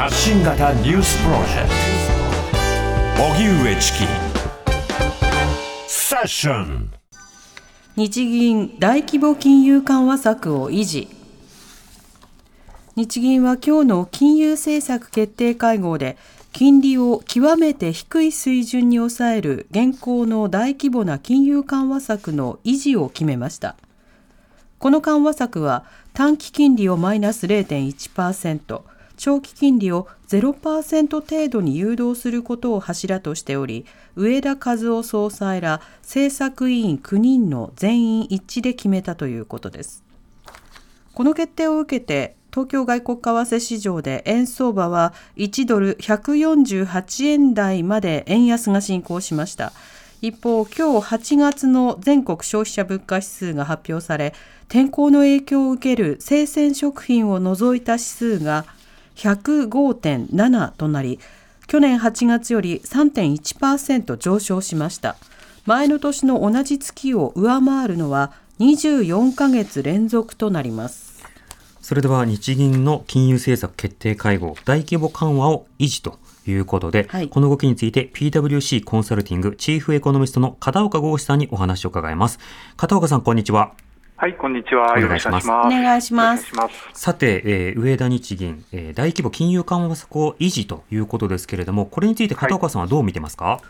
発信型ニュースプロジェクト。荻上チキ。セッション。日銀大規模金融緩和策を維持。日銀は今日の金融政策決定会合で金利を極めて低い水準に抑える現行の大規模な金融緩和策の維持を決めました。この緩和策は短期金利をマイナス0.1%長期金利を0%程度に誘導することを柱としており上田和夫総裁ら政策委員9人の全員一致で決めたということです。この決定を受けて東京外国為替市場で円相場は1ドル148円台まで円安が進行しました。一方今日8月の全国消費者物価指数が発表され天候の影響を受ける生鮮食品を除いた指数が105.7となり去年8月より3.1%上昇しました。前の年の同じ月を上回るのは24ヶ月連続となります。それでは日銀の金融政策決定会合大規模緩和を維持ということで、はい、この動きについて PWC コンサルティングチーフエコノミストの片岡剛志さんにお話を伺います。片岡さんこんにちははい、こんにちは。お願いします。お願いします。さて、えー、上田日銀、えー、大規模金融緩和策を維持ということですけれども、これについて片岡さんはどう見てますか、はい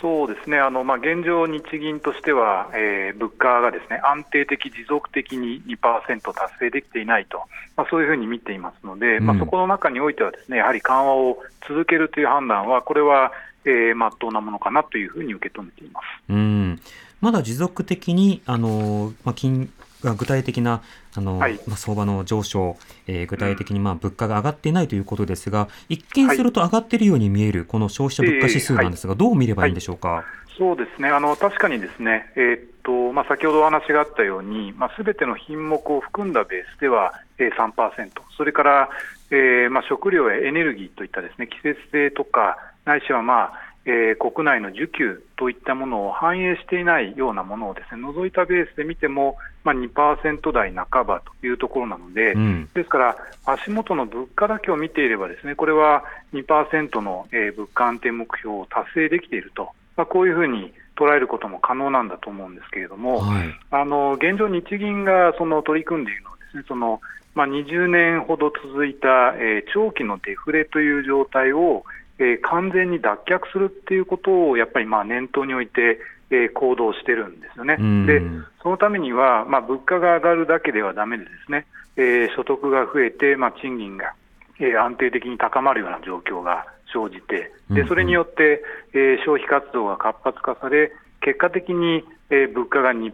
そうですね、あのまあ、現状、日銀としては、えー、物価がですね安定的、持続的に2%達成できていないと、まあ、そういうふうに見ていますので、うん、まあ、そこの中においては、ですねやはり緩和を続けるという判断は、これは、えー、真っ当なものかなというふうに受け止めています。うんまだ持続的にあの、まあ、金具体的なあの、はい、まあ、相場の上昇、えー、具体的にまあ物価が上がっていないということですが、一見すると上がっているように見える、この消費者物価指数なんですが、どう見ればいいんでしょうか？はい、そうですね。あの確かにですね、えー、っとまあ、先ほどお話があったように、まあ、全ての品目を含んだベースでは、えー、3%、それから、えーまあ、食料やエネルギーといったですね季節性とか、ないしは、まあえー、国内の需給といったものを反映していないようなものをですね除いたベースで見ても、まあ、2%台半ばというところなので、うん、ですから足元の物価だけを見ていればですねこれは2%の、えー、物価安定目標を達成できていると、まあ、こういうふうに捉えることも可能なんだと思うんですけれども、はい、あの現状、日銀がその取り組んでいるのはですねそのまあ、20年ほど続いた、えー、長期のデフレという状態を、えー、完全に脱却するっていうことをやっぱりまあ念頭に置いて、えー、行動してるんですよね。で、そのためには、まあ、物価が上がるだけではだめでですね、えー、所得が増えて、まあ、賃金が、えー、安定的に高まるような状況が生じて、でそれによって、えー、消費活動が活発化され、結果的に、えー、物価が2%、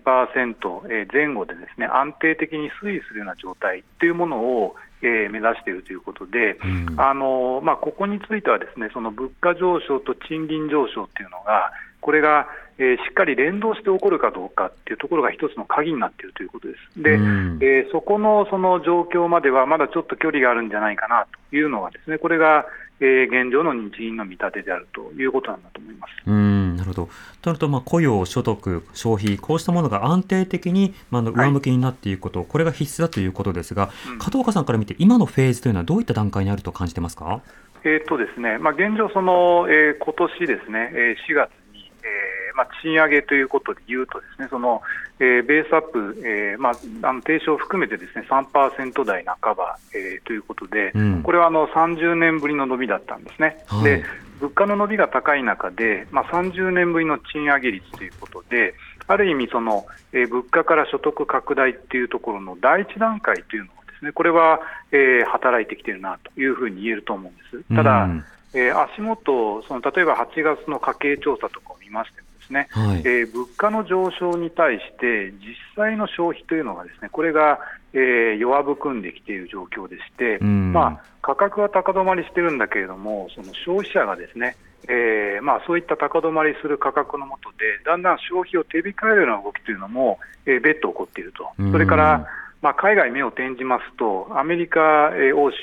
えー、前後でですね安定的に推移するような状態というものを、えー、目指しているということで、うん、あのまあ、ここについてはですねその物価上昇と賃金上昇っていうのが、これが、えー、しっかり連動して起こるかどうかっていうところが一つの鍵になっているということです。で、うん、えー、そこのその状況まではまだちょっと距離があるんじゃないかなというのがですね、これが、えー、現状の日銀の見立てであるということなんだと思います。うんなるほど。となると、まあ、雇用、所得、消費、こうしたものが安定的に、まあ、上向きになっていくこと、はい、これが必須だということですが、うん、加藤岡さんから見て、今のフェーズというのはどういった段階にあると感じてますか？えーとですねまあ、現状、そのえー、今年ですね、えー、4月に、えーまあ、賃上げということでいうと、ですねそのえー、ベースアップ、えーまあ、あの低昇を含めてですね3%台半ば、えー、ということで、うん、これはあの30年ぶりの伸びだったんですね。はい、で物価の伸びが高い中で、まあ、30年ぶりの賃上げ率ということで、ある意味その、えー、物価から所得拡大っていうところの第一段階というのはですね、これは、えー、働いてきているなというふうに言えると思うんです。ただ、うん、えー、足元、その例えば8月の家計調査とかを見ましてもですね、はい、えー、物価の上昇に対して実際の消費というのがですねこれが、えー、弱含んできている状況でして、うん、まあ、価格は高止まりしてるんだけれどもその消費者がですねえーまあ、そういった高止まりする価格のもとで、だんだん消費を手控えるような動きというのも、えー、別途起こっていると、それから、まあ、海外目を転じますと、アメリカ、えー、欧州、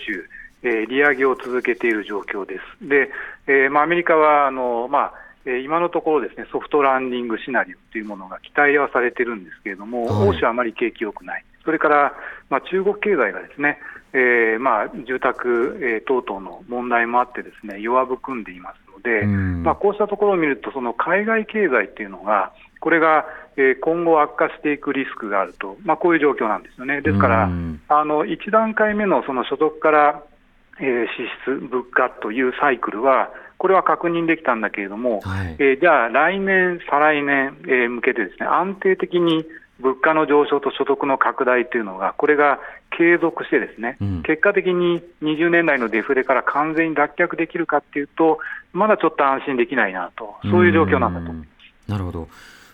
えー、利上げを続けている状況です。で、えーまあ、アメリカはあの、まあえ今のところですねソフトランディングシナリオというものが期待はされてるんですけれども、はい、欧州はあまり景気良くない、それから、まあ、中国経済がですね、えーまあ、住宅、えー、等々の問題もあってですね弱含んでいますので、まあ、こうしたところを見るとその海外経済っていうのがこれが、えー、今後悪化していくリスクがあると、まあ、こういう状況なんですよね。ですから、あの1段階目のその所得から、えー、支出、物価というサイクルは、これは確認できたんだけれども、はい、えー、じゃあ来年、再来年、えー、向けてですね安定的に物価の上昇と所得の拡大というのが、これが継続して、ですね、うん、結果的に20年代のデフレから完全に脱却できるかっていうと、まだちょっと安心できないなと、そういう状況なんだとなるほど。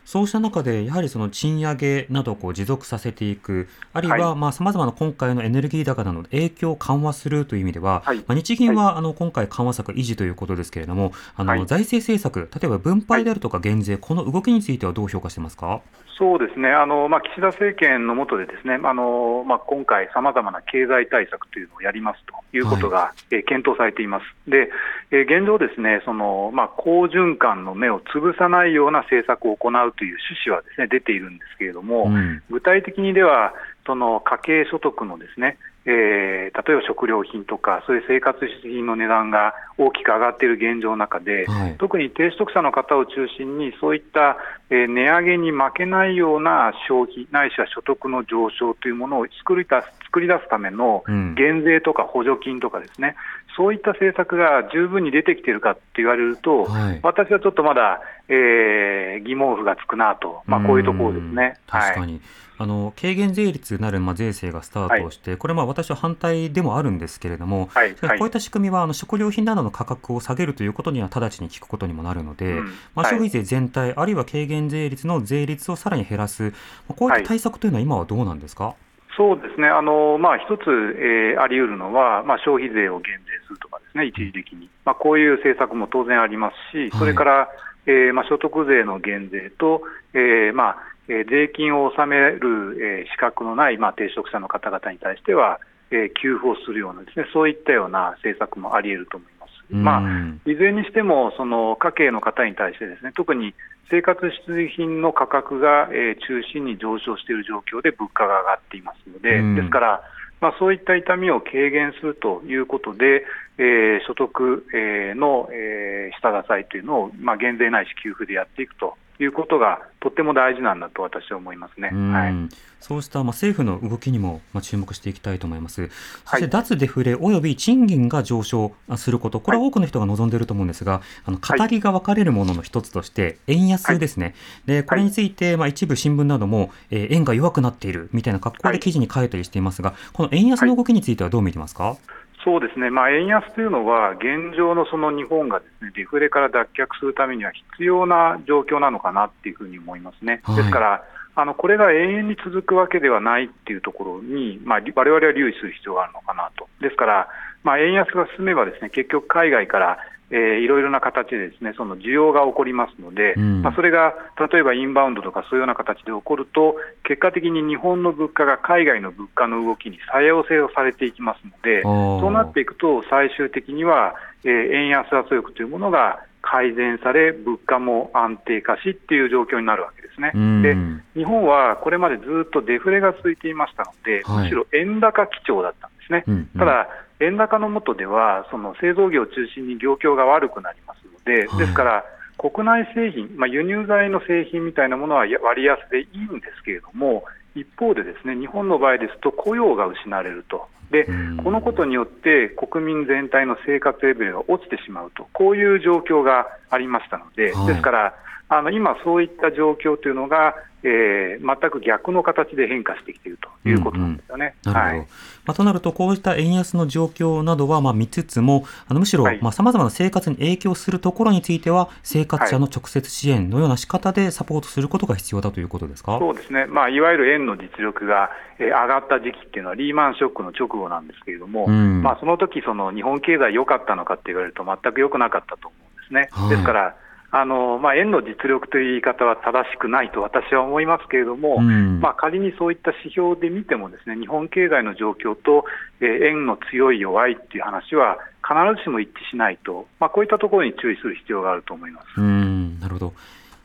そうした中で、やはりその賃上げなどをこう持続させていく、あるいはまあ様々な今回のエネルギー高などの影響を緩和するという意味では、はい、まあ、日銀はあの今回緩和策維持ということですけれども、あの財政政策、例えば分配であるとか減税、この動きについてはどう評価してますか？そうですね、あのまあ、岸田政権の下で、ですねあの、まあ、今回、さまざまな経済対策というのをやりますということが、はい、え検討されています。で、え現状、ですねその、まあ、好循環の目を潰さないような政策を行うという趣旨はですね出ているんですけれども、うん、具体的にでは、その家計所得のですねえー、例えば食料品とか、そういう生活必需品の値段が大きく上がっている現状の中で、はい、特に低所得者の方を中心に、そういった、えー、値上げに負けないような消費、ないしは所得の上昇というものを作り出す作り出すための減税とか補助金とかですね、うん、そういった政策が十分に出てきているかって言われると、はい、私はちょっとまだ、えー、疑問符がつくなと、まあ、こういうところですね。確かに、はい。あの軽減税率なる、まあ、税制がスタートして、はい、これ、私は反対でもあるんですけれども、はい、こういった仕組みはあの食料品などの価格を下げるということには直ちに効くことにもなるので、うん、まあ、消費税全体、あるいは軽減税率の税率をさらに減らす、こういった対策というのは今はどうなんですか？そうですね、あのまあ、一つ、えー、あり得るのは、まあ、消費税を減税するとかですね、一時的に、まあ、こういう政策も当然ありますし、それから、はい、えー、まあ、所得税の減税と、えーまあえー、税金を納める、えー、資格のない、まあ、低所得者の方々に対しては、えー、給付をするようなですね、そういったような政策もあり得ると思います。まあ、いずれにしても、その家計の方に対してですね、特に生活必需品の価格が、えー、中心に上昇している状況で物価が上がっていますので、ですから、まあ、そういった痛みを軽減するということで、えー、所得、えー、の、えー、下支えというのを、まあ、減税ないし給付でやっていくと。いうことがとっても大事なんだと私は思いますね。はい、そうしたまあ政府の動きにもまあ注目していきたいと思います。そして脱デフレおよび賃金が上昇すること、これは多くの人が望んでいると思うんですが、あの語りが分かれるものの一つとして円安ですね。でこれについてまあ一部新聞なども、えー、円が弱くなっているみたいな格好で記事に書いたりしていますが、この円安の動きについてはどう見てますか？そうですね、まあ、円安というのは、現状のその日本がです、ね、デフレから脱却するためには必要な状況なのかなっていうふうに思いますね。はい、ですからあのこれが永遠に続くわけではないっていうところに、まあ、我々は留意する必要があるのかなと。ですから、まあ、円安が進めばですね結局海外からえー、いろいろな形でですねその需要が起こりますので、うん、まあ、それが例えばインバウンドとかそういうような形で起こると、結果的に日本の物価が海外の物価の動きに作用性をされていきますので、そうなっていくと、最終的には、えー、円安圧力というものが改善され、物価も安定化しっていう状況になるわけですね。で日本はこれまでずっとデフレが続いていましたので、はい、むしろ円高基調だったんですね。うん。うん、ただ円高の下では、その製造業を中心に業況が悪くなりますので、ですから、国内製品、まあ、輸入材の製品みたいなものは割安でいいんですけれども、一方で、ですね日本の場合ですと雇用が失われると、でこのことによって国民全体の生活レベルが落ちてしまうと、こういう状況がありましたので、ですから、あの今、そういった状況というのが、えー、全く逆の形で変化してきているということなんですよね。うんうん、なるほど、はい、まあ、となると、こうした円安の状況などはまあ見つつも、あのむしろさまざ、まな生活に影響するところについては、生活者の直接支援のような仕方でサポートすることが必要だということですか、はい、そうですね、まあ、いわゆる円の実力が、えー、上がった時期っていうのは、リーマンショックの直後なんですけれども、うん、まあ、その時その日本経済良かったのかって言われると、全く良くなかったと思うんですね。はい、ですからあのまあ、円の実力という言い方は正しくないと私は思いますけれども、うん、まあ、仮にそういった指標で見ても、ですね日本経済の状況と、えー、円の強い、弱いっていう話は、必ずしも一致しないと、まあ、こういったところに注意する必要があると思いますうんなるほど、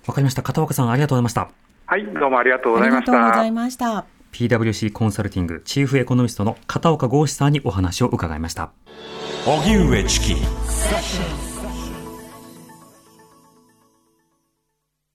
わかりました、片岡さん、ありがとうございました。はい、どうもありがとうございました。ありがとうございました。PWC コンサルティングチーフエコノミストの片岡剛志さんにお話を伺いました。荻上チキ